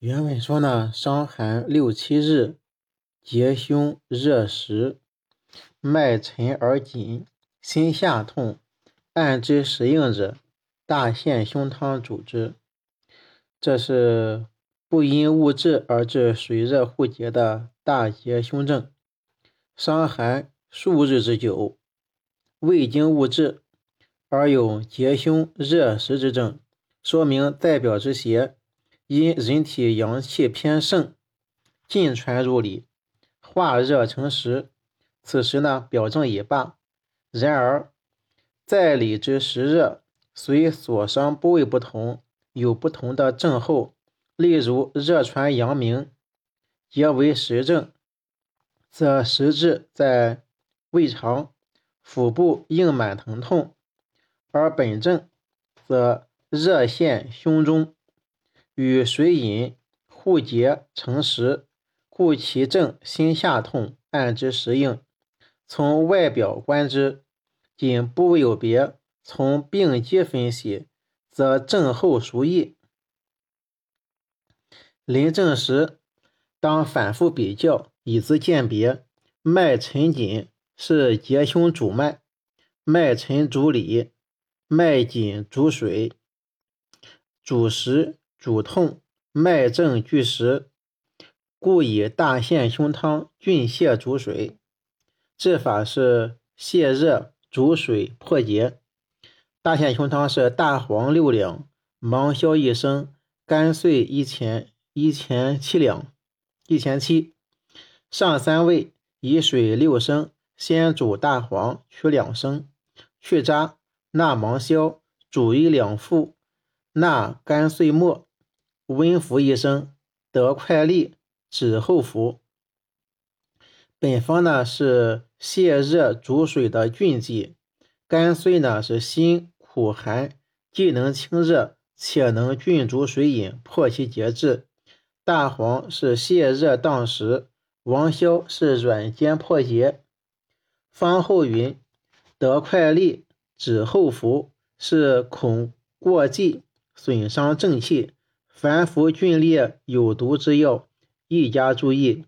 原文说呢，伤寒六七日，结胸热实，脉沉而紧，心下痛，按之实硬者，大陷胸汤主之。这是不因物质而致水热互结的大结胸症。伤寒数日之久，未经物质而有结胸热实之症，说明代表之邪。因人体阳气偏盛，进传入里，化热成实。此时呢，表证已罢。然而，在里之实热，随所伤部位不同，有不同的症候。例如，热传阳明，皆为实症，则实质在胃肠、腹部硬满疼痛；而本症则热陷胸中。与水饮互结成实，故其症心下痛，按之实应。从外表观之，仅部位有别；从病机分析，则症候殊异。临证时，当反复比较，以资鉴别。脉沉紧是结胸主脉，脉沉主里，脉紧主水，主食。主痛，脉证俱实，故以大陷胸汤峻泻主水。治法是泻热主水破结。大陷胸汤是大黄六两，芒硝一升，甘遂一钱一钱七两，一钱七。上三味，以水六升，先煮大黄，取两升，去渣，纳芒硝，煮一两副，纳甘遂末。温服一生，得快利，止后服。本方呢是泻热逐水的峻剂，甘遂呢是辛苦寒，既能清热，且能峻逐水饮，破其结滞。大黄是泻热荡食，王硝是软坚破结。方后云：得快利，止后服，是恐过剂损伤正气。凡服峻烈有毒之药，宜加注意。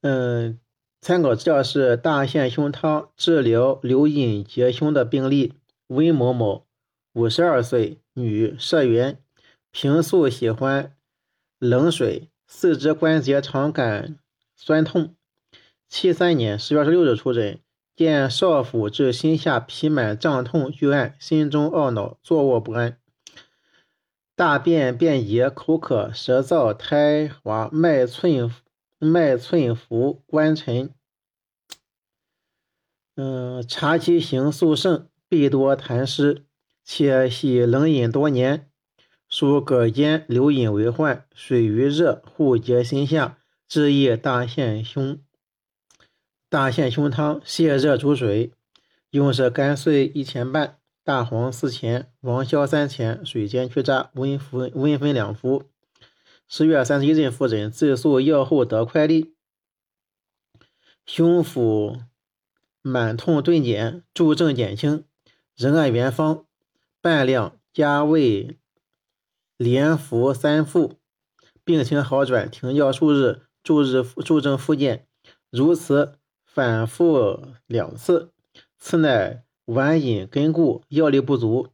嗯，参考资料是大陷胸汤治疗流饮结胸的病例：温某某，五十二岁，女，社员，平素喜欢冷水，四肢关节常感酸痛。七三年十月二十六日出诊，见少腹至心下皮满胀痛拒按，心中懊恼，坐卧不安。大便便结，口渴，舌燥，苔滑，脉寸脉寸浮，关沉。嗯，察其形素盛，必多痰湿，且喜冷饮多年，属膈间流饮为患，水与热互结心下，治易大陷胸。大陷胸汤泻热逐水，用是甘碎一钱半。大黄四钱，王硝三钱，水煎去渣，温服温分两服。十月三十一日复诊，自诉药后得快利，胸腹满痛顿减，诸症减轻。仍按原方半量加味，连服三副，病情好转，停药数日，诸日诸症复见。如此反复两次，此乃。晚饮根固，药力不足，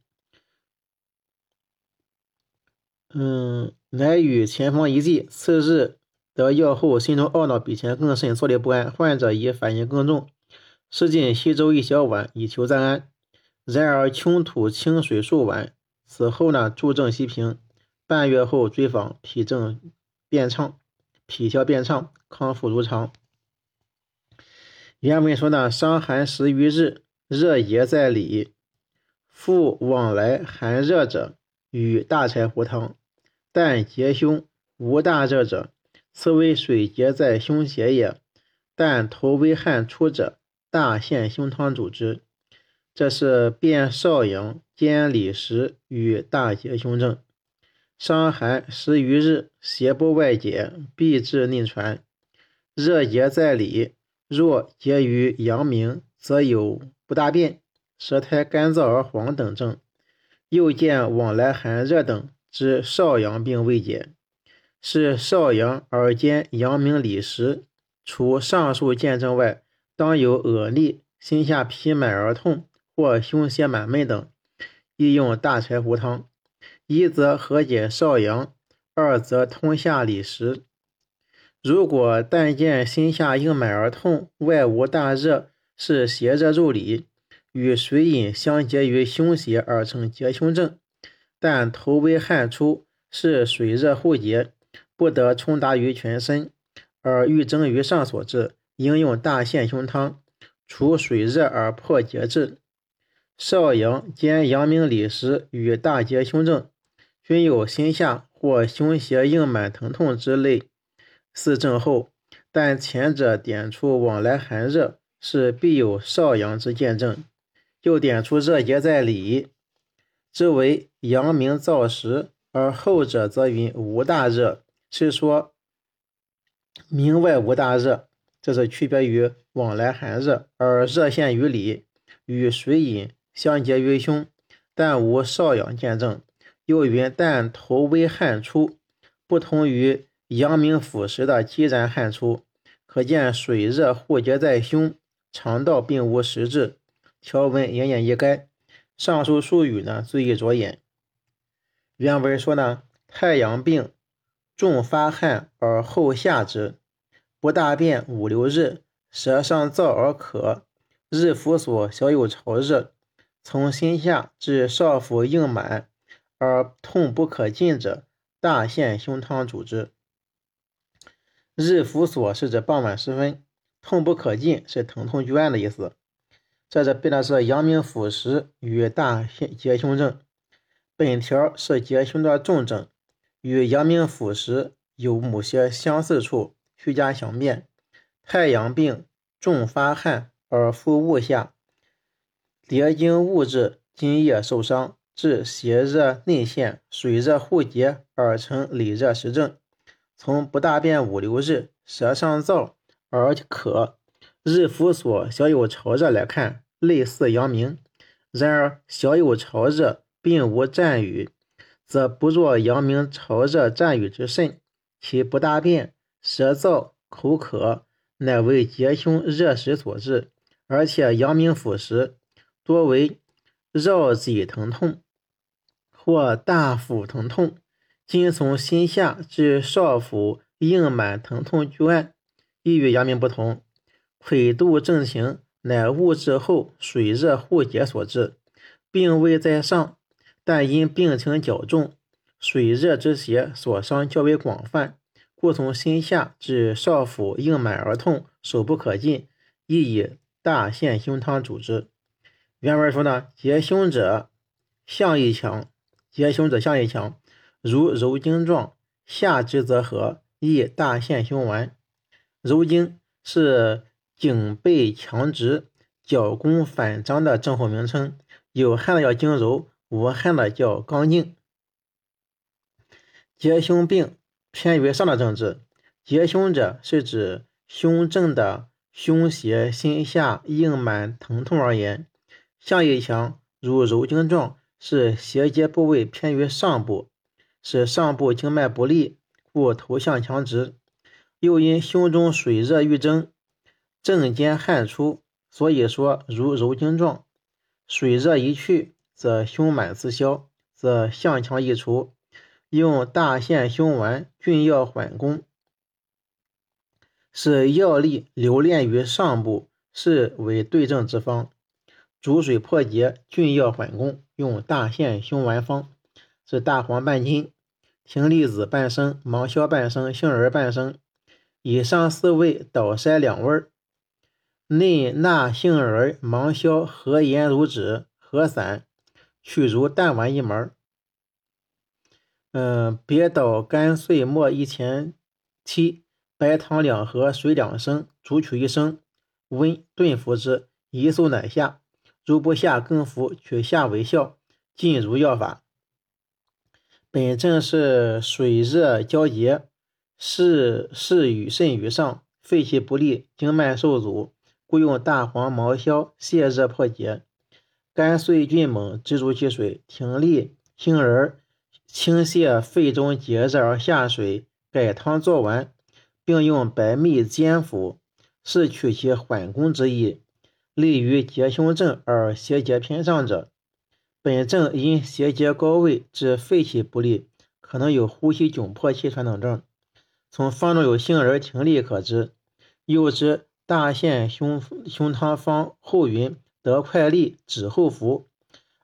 嗯，乃与前方一剂。次日得药后，心中懊恼比前更甚，坐立不安。患者已反应更重，施进稀粥一小碗，以求暂安。然而穷吐清水数碗，此后呢，诸症息平。半月后追访，脾症变畅，脾消变畅，康复如常。原文说呢，伤寒十余日。热结在里，复往来寒热者，与大柴胡汤；但结胸无大热者，此为水结在胸胁也。但头微汗出者，大陷胸汤主之。这是辨少阳兼里实与大结胸症。伤寒十余日，邪不外解，必至内传。热结在里，若结于阳明，则有。不大便、舌苔干燥而黄等症，又见往来寒热等，之少阳病未解，是少阳而兼阳明里实。除上述见证外，当有恶逆、心下痞满而痛，或胸胁满闷等，宜用大柴胡汤。一则和解少阳，二则通下里实。如果但见心下硬满而痛，外无大热，是邪热入里，与水饮相结于胸胁而成结胸症；但头微汗出，是水热互结，不得冲达于全身，而欲蒸于上所致，应用大陷胸汤，除水热而破结滞。少阳兼阳明里实与大结胸症，均有心下或胸胁硬满疼痛之类。四症后，但前者点出往来寒热，是必有少阳之见证；又点出热结在里，之为阳明燥实；而后者则云无大热，是说明外无大热，这是区别于往来寒热而热现于里，与水饮相结于胸，但无少阳见证。又云但头微汗出，不同于。阳明腑实的激然汗出，可见水热互结在胸，肠道并无实质。条文言简意赅，上述术语呢，注意着眼。原文说呢，太阳病重发汗而后下之，不大便五六日，舌上燥而渴，日腹所小有潮热，从心下至少腹硬满而痛不可禁者，大陷胸汤主之。日伏所是指傍晚时分，痛不可进是疼痛剧案的意思。这是背的是阳明腑实与大结胸症。本条是结胸的重症，与阳明腑实有某些相似处，需加详辨。太阳病重发汗而腹恶下，结经物质津液受伤，致邪热内陷，水热互结而成里热实症。从不大便五六日，舌上燥而渴，日腹所小有潮热来看，类似阳明。然而小有潮热，并无战语，则不若阳明潮热战语之甚。其不大便、舌燥、口渴，乃为结胸热实所致。而且阳明腑实多为绕脊疼痛或大腹疼痛。今从心下至少腹硬满疼痛剧案，亦与阳明不同。溃肚症情乃物质后水热互结所致，病未在上，但因病情较重，水热之邪所伤较为广泛，故从心下至少腹硬满而痛，手不可近，亦以大陷胸汤主之。原文说呢，结胸者象亦强，结胸者象亦强。如揉经状，下肢则和，亦大陷胸丸。揉经是颈背强直、脚弓反张的症候名称，有汗的叫经揉，无汗的叫刚劲。结胸病偏于上的症治，结胸者是指胸正的胸胁心下硬满疼痛而言，下亦强，如揉经状是胁结部位偏于上部。使上部经脉不利，故头向强直；又因胸中水热欲蒸，正兼汗出，所以说如揉经状。水热一去，则胸满自消，则向强一除。用大陷胸丸峻药缓攻，使药力留恋于上部，是为对症之方。煮水破结，峻药缓攻，用大陷胸丸方，是大黄半斤。葶苈子半升，芒硝半升，杏仁半升，以上四味捣筛两味儿，内纳杏仁、芒硝和盐如脂，合散，取如淡丸一枚。嗯，别捣干碎末一钱七，白糖两盒，水两升，煮取一升，温炖服之，一宿乃下。如不下，更服，取下为效。尽如药法。本症是水热交结，是是与肾于上，肺气不利，经脉受阻，故用大黄、毛硝泻热破结。肝碎菌猛，直入其水。葶苈、杏仁、清泻肺中结热而下水，改汤作丸，并用白蜜煎服，是取其缓攻之意。利于结胸症而邪结偏上者，本症因邪结高位致肺气不利，可能有呼吸窘迫、气喘等症。从方中有杏仁停利可知。又知大陷胸胸汤方后云得快利，止后服。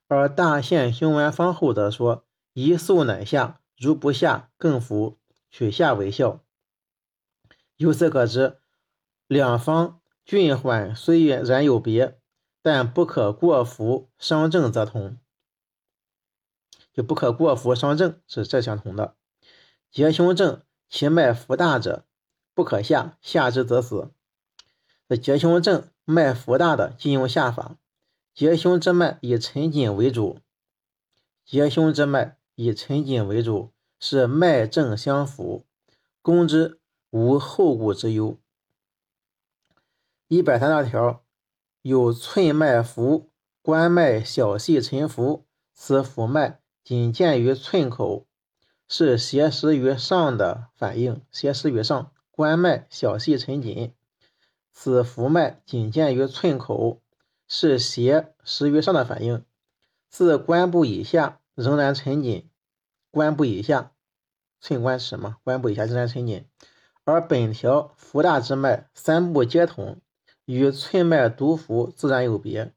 而大陷胸丸方后则说一速乃下，如不下更服，取下为效。由此可知，两方。峻缓虽然有别，但不可过服伤正则同，就不可过服伤正是这相同的。结胸症其脉浮大者，不可下，下之则死。这结胸症脉浮大的，禁用下法。结胸之脉以沉紧为主，结胸之脉以沉紧为主，是脉正相符，攻之无后顾之忧。一百三十条，有寸脉浮，关脉小细沉浮，此浮脉仅见于寸口，是邪实于上的反应。邪实于上，关脉小细沉紧，此浮脉仅见于寸口，是邪实于上的反应。自关部以下仍然沉紧，关部以下，寸关尺嘛，关部以下仍然沉紧，而本条浮大之脉三部皆同。与寸脉独浮自然有别，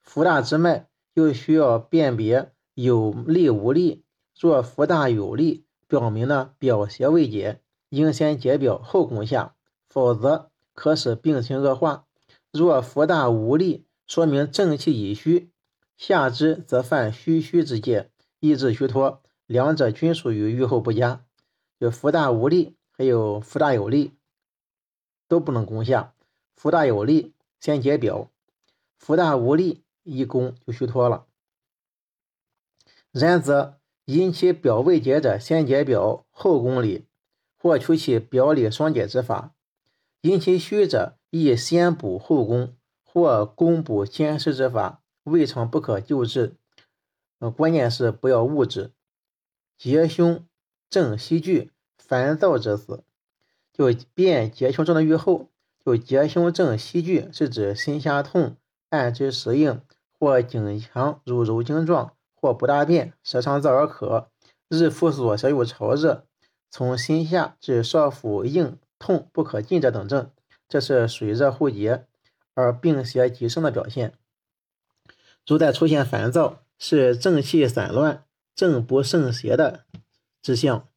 浮大之脉又需要辨别有力无力。若浮大有力，表明呢表邪未解，应先解表后攻下，否则可使病情恶化。若浮大无力，说明正气已虚，下之则犯虚虚之戒，意志虚脱，两者均属于预后不佳。就浮大无力，还有浮大有力，都不能攻下。福大有力，先解表；福大无力，一攻就虚脱了。然则因其表未解者，先解表后攻里，或取其表里双解之法；因其虚者，亦先补后攻，或攻补兼施之法，未尝不可救治。呃，关键是不要误治。结胸正息聚，烦躁之死，就辨结胸症的预后。就结胸症息聚，是指心下痛，按之时硬，或颈强如揉筋状，或不大便，舌上燥而渴，日复所舌有潮热，从心下至少腹硬痛不可进者等症，这是水热互结而病邪极盛的表现。如再出现烦躁，是正气散乱、正不胜邪的之象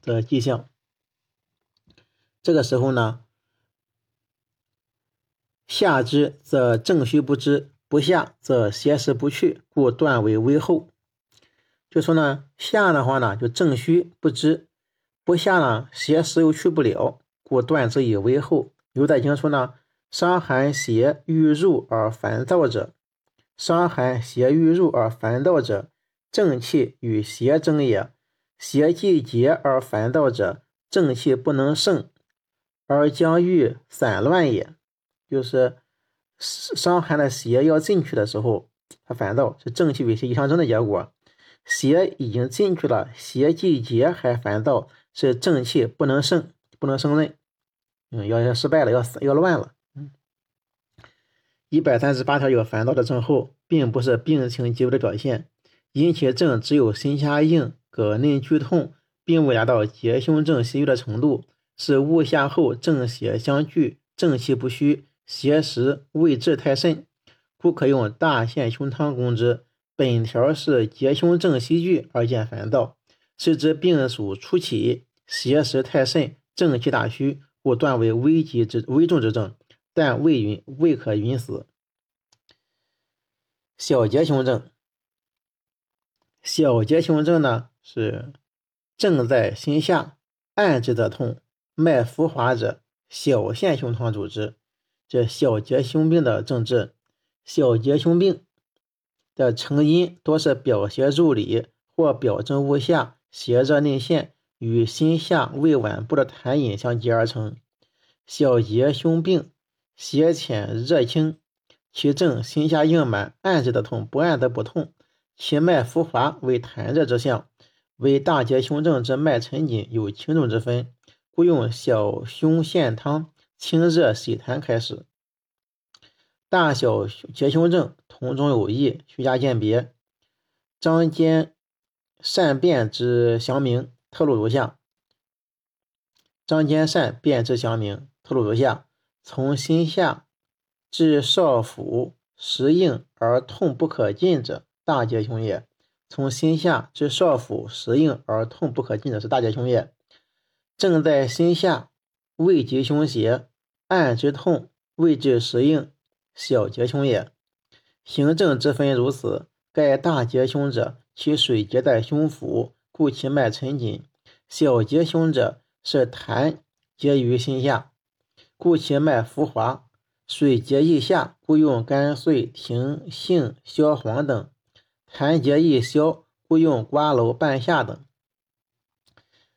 的迹象。这个时候呢？下肢则正虚不知，不下则邪实不去，故断为微后。就说呢，下的话呢就正虚不知，不下呢邪实又去不了，故断之以微后。有在经说呢，伤寒邪欲入而烦躁者，伤寒邪欲入而烦躁者，正气与邪争也；邪既结而烦躁者，正气不能胜而将欲散乱也。就是伤寒的邪要进去的时候，他烦躁，是正气与邪相争的结果。邪已经进去了，邪既结还烦躁，是正气不能胜，不能胜任。嗯，要要失败了，要死要乱了。嗯，一百三十八条有烦躁的症候，并不是病情极危的表现，引起症只有心下硬、膈内剧痛，并未达到结胸症息郁的程度，是误下后正邪相聚，正气不虚。邪实未至太甚，故可用大陷胸汤攻之。本条是结胸正息聚而见烦躁，是指病属初期，邪实太甚，正气大虚，故断为危急之危重之症，但未允未可允死。小结胸症，小结胸症呢是正在心下，按之则痛，脉浮滑者，小陷胸汤主之。这小结胸病的症治，小结胸病的成因多是表邪入里或表症误下，邪热内陷，与心下胃脘部的痰饮相结而成。小结胸病邪浅热轻，其症心下硬满，按之得痛，不按则不痛。其脉浮滑为痰热之象，为大结胸症之脉沉紧有轻重之分，故用小胸陷汤清热洗痰开始。大小结胸症同中有异，需加鉴别。张坚善辨之详明特录如下：张坚善辨之详明特录如下：从心下至少腹，时硬而痛不可进者，大结胸也。从心下至少腹，时硬而痛不可进者，是大结胸也。正在心下，未及胸胁，按之痛，未至实硬。小结胸也，行症之分如此。盖大结胸者，其水结在胸腹，故其脉沉紧；小结胸者，是痰结于心下，故其脉浮滑。水结易下，故用甘遂、停杏、消黄等；痰结易消，故用瓜蒌、半夏等。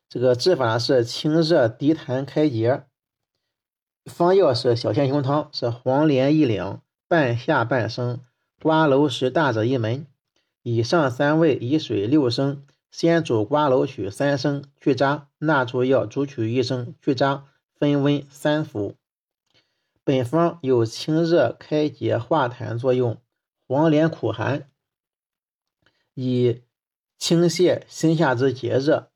这个治法是清热涤痰开结。方药是小陷胸汤，是黄连一两，半夏半升，瓜蒌实大者一门。以上三味以水六升，先煮瓜蒌取三升，去渣；纳出药煮取一升，去渣，分温三服。本方有清热开结化痰作用。黄连苦寒，以清泻心下之结热。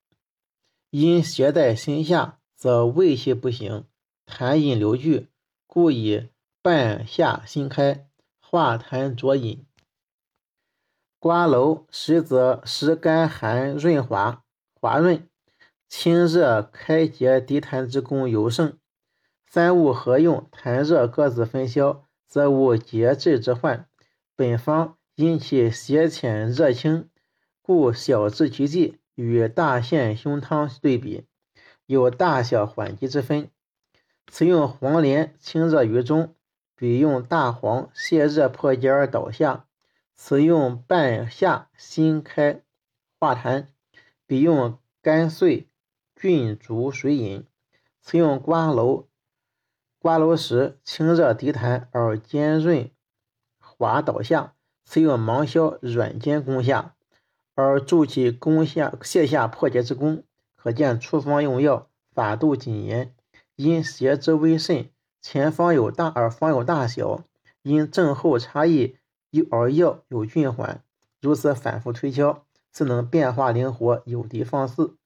因邪在心下，则胃气不行。痰饮流聚，故以半夏辛开，化痰浊饮。瓜蒌实则湿甘寒润滑，滑润清热开结涤痰之功尤盛。三物合用，痰热各自分消，则无结滞之患。本方因其邪浅热清，故小治其剂，与大陷胸汤对比，有大小缓急之分。此用黄连清热于中，比用大黄泻热破结而导下；此用半夏辛开化痰，比用甘遂菌逐水饮；此用瓜蒌瓜蒌实清热涤痰而坚润滑导下；此用芒硝软坚攻下，而助其攻下泻下破结之功。可见处方用药法度谨严。因邪之微甚，前方有大，而方有大小；因症候差异，而药有峻缓。如此反复推敲，自能变化灵活，有的放肆。